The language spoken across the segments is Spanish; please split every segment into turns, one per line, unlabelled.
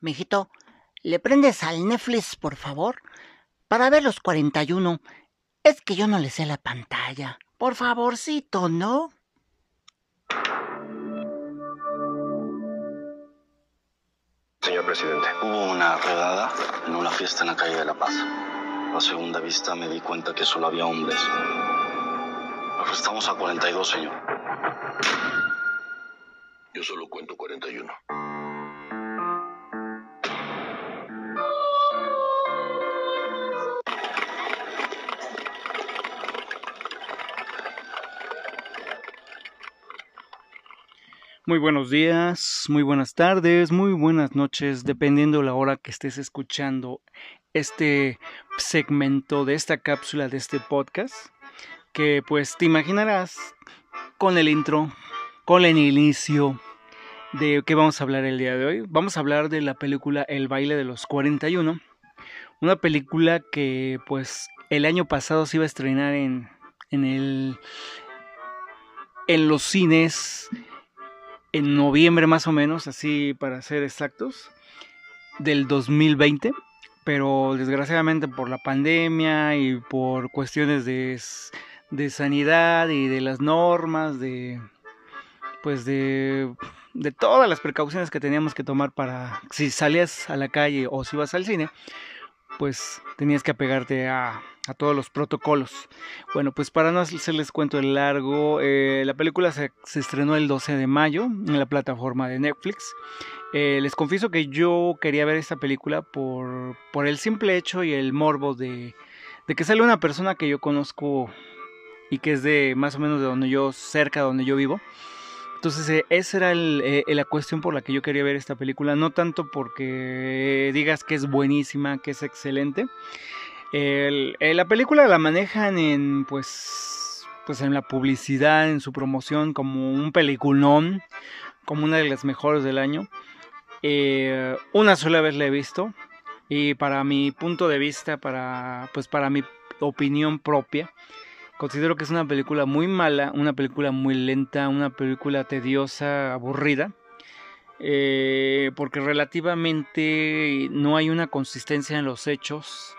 Mijito, ¿le prendes al Netflix, por favor? Para ver los 41. Es que yo no le sé la pantalla. Por favorcito, ¿no?
Señor presidente, hubo una redada en una fiesta en la calle de La Paz. A segunda vista me di cuenta que solo había hombres. Estamos a 42, señor.
Yo solo cuento 41.
Muy buenos días, muy buenas tardes, muy buenas noches, dependiendo la hora que estés escuchando este segmento de esta cápsula de este podcast, que pues te imaginarás con el intro, con el inicio de qué vamos a hablar el día de hoy. Vamos a hablar de la película El baile de los 41, una película que pues el año pasado se iba a estrenar en, en el en los cines en noviembre más o menos, así para ser exactos, del 2020, pero desgraciadamente por la pandemia y por cuestiones de, de sanidad y de las normas, de pues de, de todas las precauciones que teníamos que tomar para si salías a la calle o si vas al cine, pues tenías que apegarte a, a todos los protocolos. Bueno, pues para no hacerles cuento el largo, eh, la película se, estrenó el 12 de mayo en la plataforma de Netflix. Eh, les confieso que yo quería ver esta película por, por el simple hecho y el morbo de, de que sale una persona que yo conozco y que es de más o menos de donde yo, cerca de donde yo vivo. Entonces, eh, esa era la cuestión por la que yo quería ver esta película. No tanto porque digas que es buenísima, que es excelente, eh, la película la manejan en, pues, pues en la publicidad, en su promoción, como un peliculón, como una de las mejores del año. Eh, una sola vez la he visto y para mi punto de vista, para, pues para mi opinión propia, considero que es una película muy mala, una película muy lenta, una película tediosa, aburrida. Eh, porque relativamente no hay una consistencia en los hechos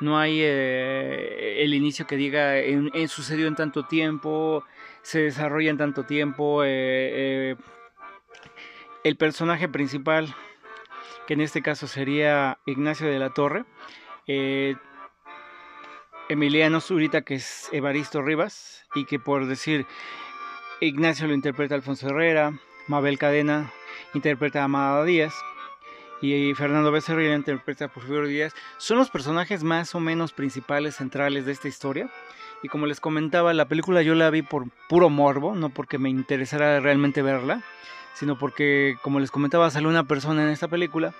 no hay eh, el inicio que diga en, sucedió en tanto tiempo, se desarrolla en tanto tiempo. Eh, eh, el personaje principal, que en este caso sería Ignacio de la Torre, Emiliano Zurita, que es Evaristo Rivas, y que por decir Ignacio lo interpreta Alfonso Herrera, Mabel Cadena interpreta a Amada Díaz, y Fernando Becerril interpreta a Porfirio Díaz, son los personajes más o menos principales, centrales de esta historia. Y como les comentaba, la película yo la vi por puro morbo, no porque me interesara realmente verla, sino porque, como les comentaba, salió una persona en esta película.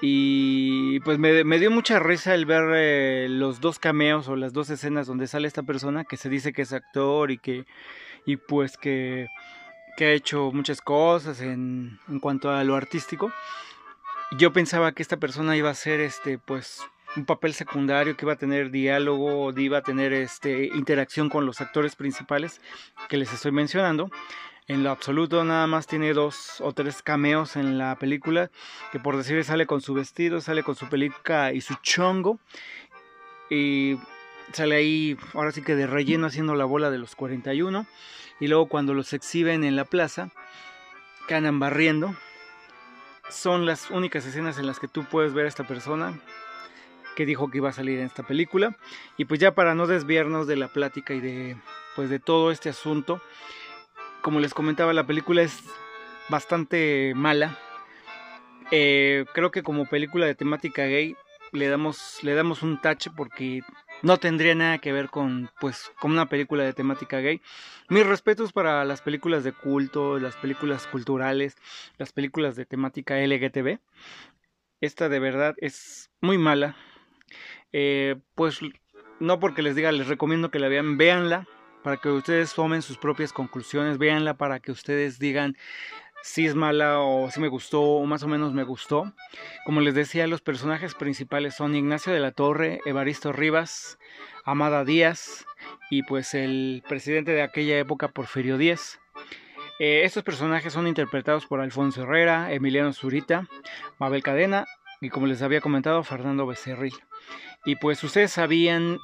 Y pues me, dio mucha risa el ver eh, los dos cameos o las dos escenas donde sale esta persona que se dice que es actor y que y pues que, que ha hecho muchas cosas en, en cuanto a lo artístico yo pensaba que esta persona iba a ser este pues un papel secundario que iba a tener diálogo, iba a tener este interacción con los actores principales que les estoy mencionando. En lo absoluto nada más tiene dos o tres cameos en la película, que por decir sale con su vestido, sale con su peluca y su chongo y sale ahí ahora sí que de relleno haciendo la bola de los 41 y luego cuando los exhiben en la plaza que andan barriendo son las únicas escenas en las que tú puedes ver a esta persona que dijo que iba a salir en esta película. Y pues ya para no desviarnos de la plática y de pues de todo este asunto, como les comentaba, la película es bastante mala. Eh, creo que como película de temática gay le damos, le damos un tache porque no tendría nada que ver con pues con una película de temática gay. Mis respetos para las películas de culto, las películas culturales, las películas de temática LGTB. Esta de verdad es muy mala. Eh, pues no porque les diga, les recomiendo que la vean, véanla para que ustedes tomen sus propias conclusiones, véanla para que ustedes digan si es mala o si me gustó o más o menos me gustó. Como les decía, los personajes principales son Ignacio de la Torre, Evaristo Rivas, Amada Díaz y pues el presidente de aquella época, Porfirio Díaz. Eh, estos personajes son interpretados por Alfonso Herrera, Emiliano Zurita, Mabel Cadena y como les había comentado, Fernando Becerril. Y pues ustedes sabían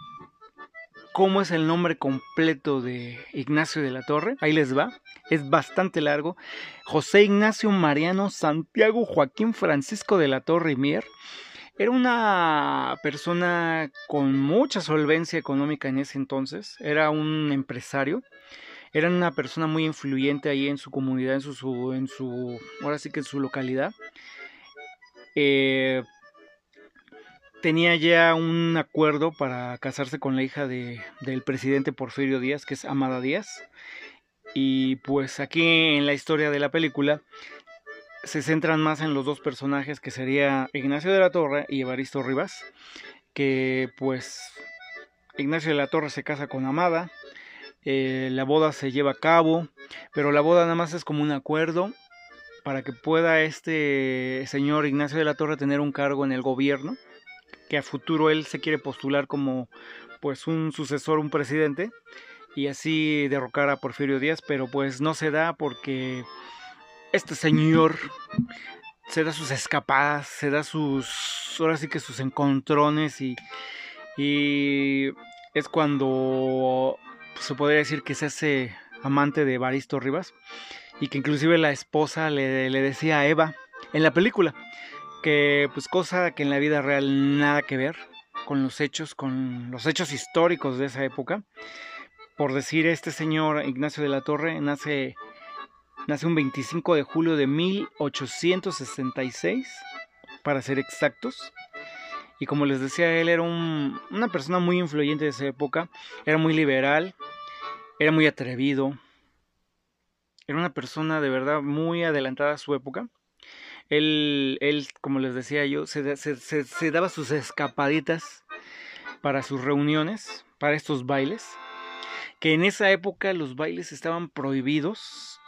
cómo es el nombre completo de Ignacio de la Torre. Ahí les va. Es bastante largo. José Ignacio Mariano Santiago Joaquín Francisco de la Torre Mier. Era una persona con mucha solvencia económica en ese entonces. Era un empresario. Era una persona muy influyente ahí en su comunidad, en su, en su ahora sí que en su localidad. Eh, tenía ya un acuerdo para casarse con la hija de, del presidente Porfirio Díaz, que es Amada Díaz. Y pues aquí en la historia de la película se centran más en los dos personajes que sería Ignacio de la Torre y Evaristo Rivas, que pues Ignacio de la Torre se casa con Amada, eh, la boda se lleva a cabo, pero la boda nada más es como un acuerdo para que pueda este señor Ignacio de la Torre tener un cargo en el gobierno, que a futuro él se quiere postular como pues un sucesor, un presidente, y así derrocar a Porfirio Díaz, pero pues no se da porque este señor se da sus escapadas, se da sus, ahora sí que sus encontrones y, y es cuando se podría decir que se hace amante de Baristo Rivas y que inclusive la esposa le, le decía a Eva en la película que pues cosa que en la vida real nada que ver con los hechos, con los hechos históricos de esa época. Por decir, este señor Ignacio de la Torre nace, nace un 25 de julio de 1866, para ser exactos. Y como les decía, él era una persona muy influyente de esa época, era muy liberal, era muy atrevido, era una persona de verdad muy adelantada a su época. Él, él como les decía yo, se, daba sus escapaditas para sus reuniones, para estos bailes, que en esa época los bailes estaban prohibidos,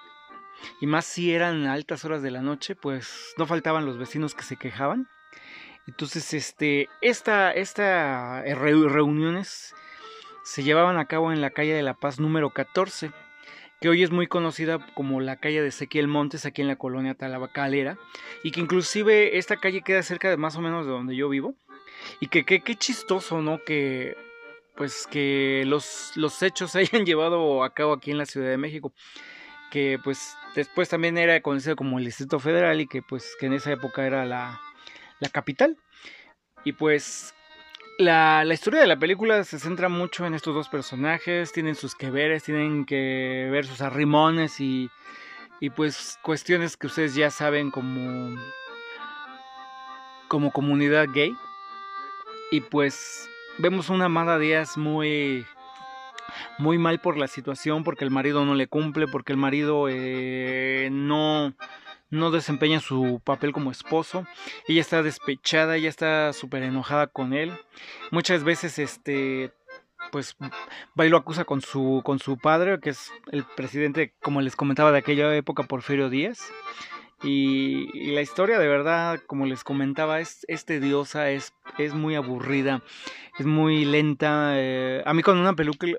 y más si eran altas horas de la noche, pues no faltaban los vecinos que se quejaban. Entonces, este, esta, esta reuniones se llevaban a cabo en la calle de La Paz número 14, que hoy es muy conocida como la calle de Ezequiel Montes, aquí en la colonia Talabacalera, y que inclusive esta calle queda cerca de más o menos de donde yo vivo, y que qué chistoso, ¿no? Que pues que los, los hechos se hayan llevado a cabo aquí en la Ciudad de México, que pues después también era conocido como el Distrito Federal y que pues que en esa época era la, la capital. Y pues la, historia de la película se centra mucho en estos dos personajes, tienen sus que veres, tienen que ver sus arrimones y, y pues cuestiones que ustedes ya saben como, como comunidad gay. Y pues vemos una Amada Díaz muy, muy mal por la situación, porque el marido no le cumple, porque el marido eh, no no desempeña su papel como esposo. Ella está despechada, ella está súper enojada con él. Muchas veces, este, pues, va y lo acusa con su, con su padre, que es el presidente, como les comentaba, de aquella época, Porfirio Díaz. Y, la historia de verdad, como les comentaba, es, tediosa, es, es muy aburrida, es muy lenta. Eh, a mí cuando una película,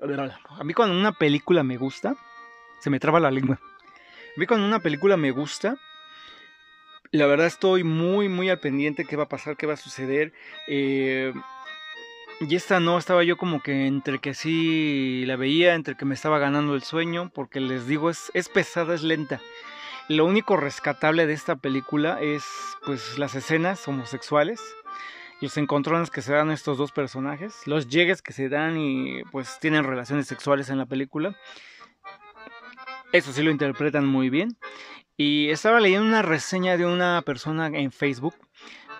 a mí cuando una película me gusta, se me traba la lengua. A mí cuando una película me gusta, la verdad estoy muy, muy al pendiente qué va a pasar, qué va a suceder. Eh, y esta no, estaba yo como que entre que sí la veía, entre que me estaba ganando el sueño, porque les digo, es, es pesada, es lenta. Lo único rescatable de esta película es pues las escenas homosexuales, los encontrones que se dan estos dos personajes, los llegues que se dan y pues tienen relaciones sexuales en la película. Eso sí lo interpretan muy bien. Y estaba leyendo una reseña de una persona en Facebook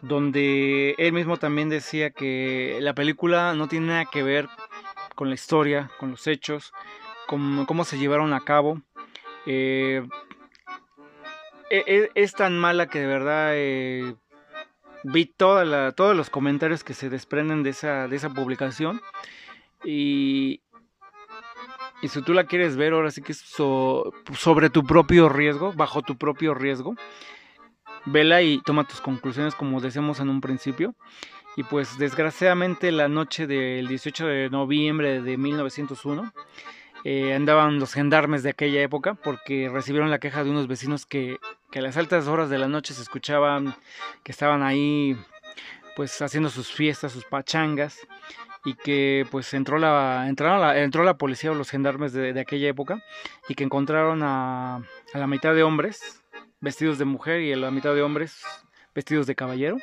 donde él mismo también decía que la película no tiene nada que ver con la historia, con los hechos, con cómo se llevaron a cabo. Eh, e, e, es, tan mala que de verdad eh, vi toda todos los comentarios que se desprenden de esa, de esa publicación y, y si tú la quieres ver, ahora sí que es sobre tu propio riesgo, bajo tu propio riesgo, vela y toma tus conclusiones como decíamos en un principio. Y pues desgraciadamente la noche del 18 de noviembre de 1901, eh, andaban los gendarmes de aquella época porque recibieron la queja de unos vecinos que, que a las altas horas de la noche se escuchaban que estaban ahí pues haciendo sus fiestas, sus pachangas y que pues entró la, entraron entró la policía o los gendarmes de, aquella época y que encontraron a, a, la mitad de hombres vestidos de mujer y a la mitad de hombres vestidos de caballero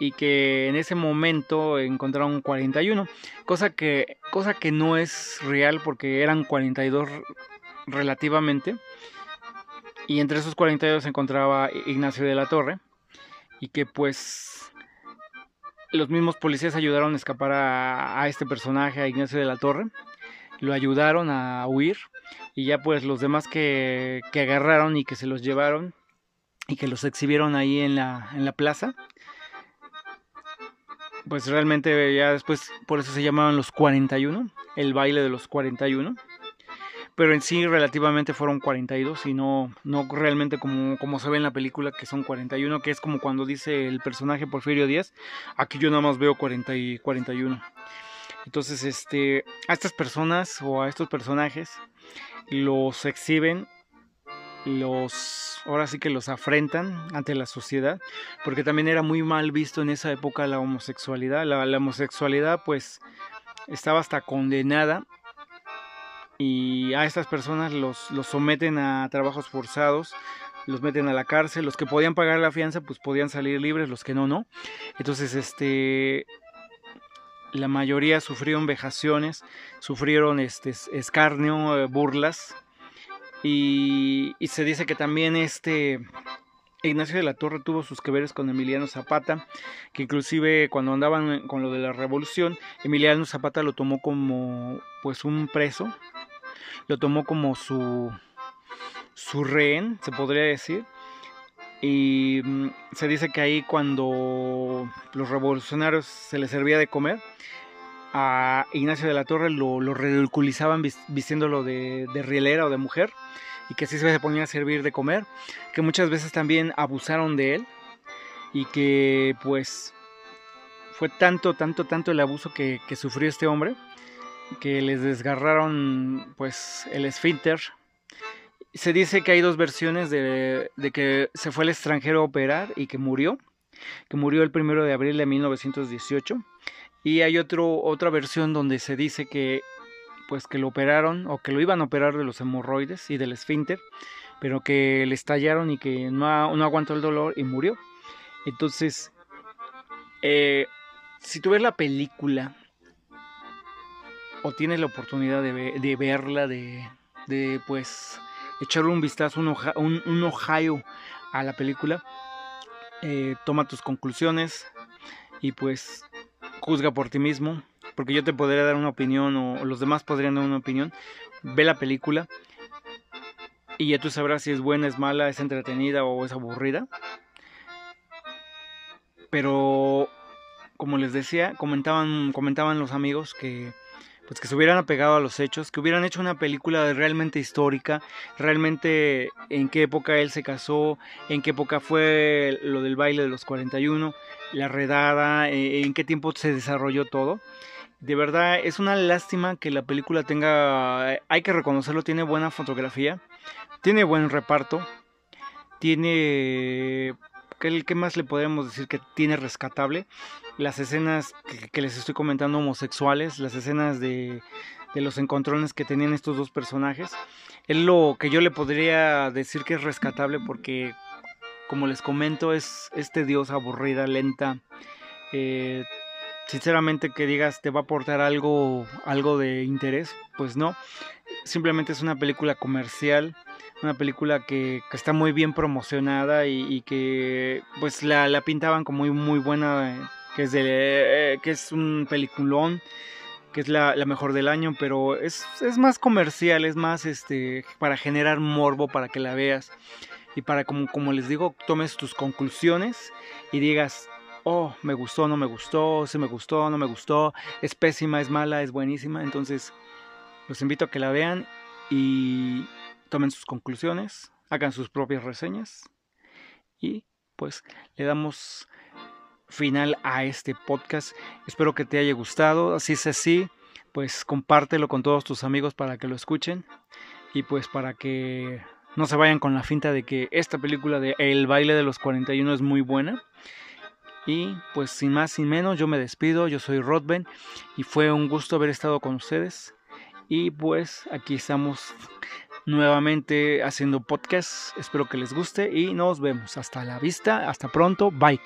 y que en ese momento encontraron 41, cosa que, cosa que no es real porque eran 42 relativamente, y entre esos 42 se encontraba Ignacio de la Torre, y que pues los mismos policías ayudaron a escapar a, este personaje, a Ignacio de la Torre, lo ayudaron a huir, y ya pues los demás que, que agarraron y que se los llevaron y que los exhibieron ahí en la, en la plaza, pues realmente ya después por eso se llamaban los 41, el baile de los 41. Pero en sí relativamente fueron 42 y no, no realmente como, como se ve en la película que son 41, que es como cuando dice el personaje Porfirio Díaz, aquí yo nada más veo 40 y 41. Entonces, este, a estas personas o a estos personajes los exhiben los ahora sí que los afrentan ante la sociedad porque también era muy mal visto en esa época la homosexualidad la, homosexualidad pues estaba hasta condenada y a estas personas los, los someten a trabajos forzados los meten a la cárcel los que podían pagar la fianza pues podían salir libres los que no no entonces este la mayoría sufrieron vejaciones sufrieron este escarnio eh, burlas y, se dice que también este Ignacio de la Torre tuvo sus que veres con Emiliano Zapata, que inclusive cuando andaban con lo de la revolución, Emiliano Zapata lo tomó como pues un preso, lo tomó como su, su rehén, se podría decir. Y mm, se dice que ahí cuando los revolucionarios se les servía de comer, a Ignacio de la Torre lo, ridiculizaban vistiéndolo de, de rielera o de mujer y que así se ponía a servir de comer, que muchas veces también abusaron de él y que pues fue tanto, tanto, tanto el abuso que, sufrió este hombre que les desgarraron pues el esfínter. Se dice que hay dos versiones de, de que se fue al extranjero a operar y que murió, que murió el primero de abril de 1918 y hay otro, otra versión donde se dice que pues que lo operaron o que lo iban a operar de los hemorroides y del esfínter, pero que le estallaron y que no, no aguantó el dolor y murió. Entonces, eh, si tú ves la película o tienes la oportunidad de, verla, de, de, pues echarle un vistazo, un, un, un a la película, eh, toma tus conclusiones y pues juzga por ti mismo, porque yo te podría dar una opinión o, los demás podrían dar una opinión. Ve la película y ya tú sabrás si es buena, es mala, es entretenida o es aburrida. Pero como les decía, comentaban comentaban los amigos que pues que se hubieran apegado a los hechos, que hubieran hecho una película realmente histórica, realmente en qué época él se casó, en qué época fue lo del baile de los 41, la redada, eh, en qué tiempo se desarrolló todo. De verdad es una lástima que la película tenga, hay que reconocerlo, tiene buena fotografía, tiene buen reparto, tiene ¿Qué, más le podríamos decir que tiene rescatable? Las escenas que, les estoy comentando homosexuales, las escenas de, de, los encontrones que tenían estos dos personajes. Es lo que yo le podría decir que es rescatable porque como les comento, es, este dios aburrida, lenta. Eh, sinceramente que digas te va a aportar algo, algo de interés, pues no. Simplemente es una película comercial, una película que, está muy bien promocionada y, que pues la, pintaban como muy, muy buena, que es, de, que es un peliculón que es la, mejor del año, pero es, es más comercial, es más este para generar morbo para que la veas y para como, como les digo, tomes tus conclusiones y digas, oh, me gustó, no me gustó, si me gustó, no me gustó, es pésima, es mala, es buenísima. Entonces, los invito a que la vean y tomen sus conclusiones, hagan sus propias reseñas y pues le damos final a este podcast. Espero que te haya gustado. Así es así, pues compártelo con todos tus amigos para que lo escuchen y pues para que no se vayan con la finta de que esta película de El baile de los 41 es muy buena. Y pues sin más, sin menos, yo me despido, yo soy Rodben y fue un gusto haber estado con ustedes. Y pues aquí estamos nuevamente haciendo podcast, espero que les guste y nos vemos. Hasta la vista, hasta pronto, bye.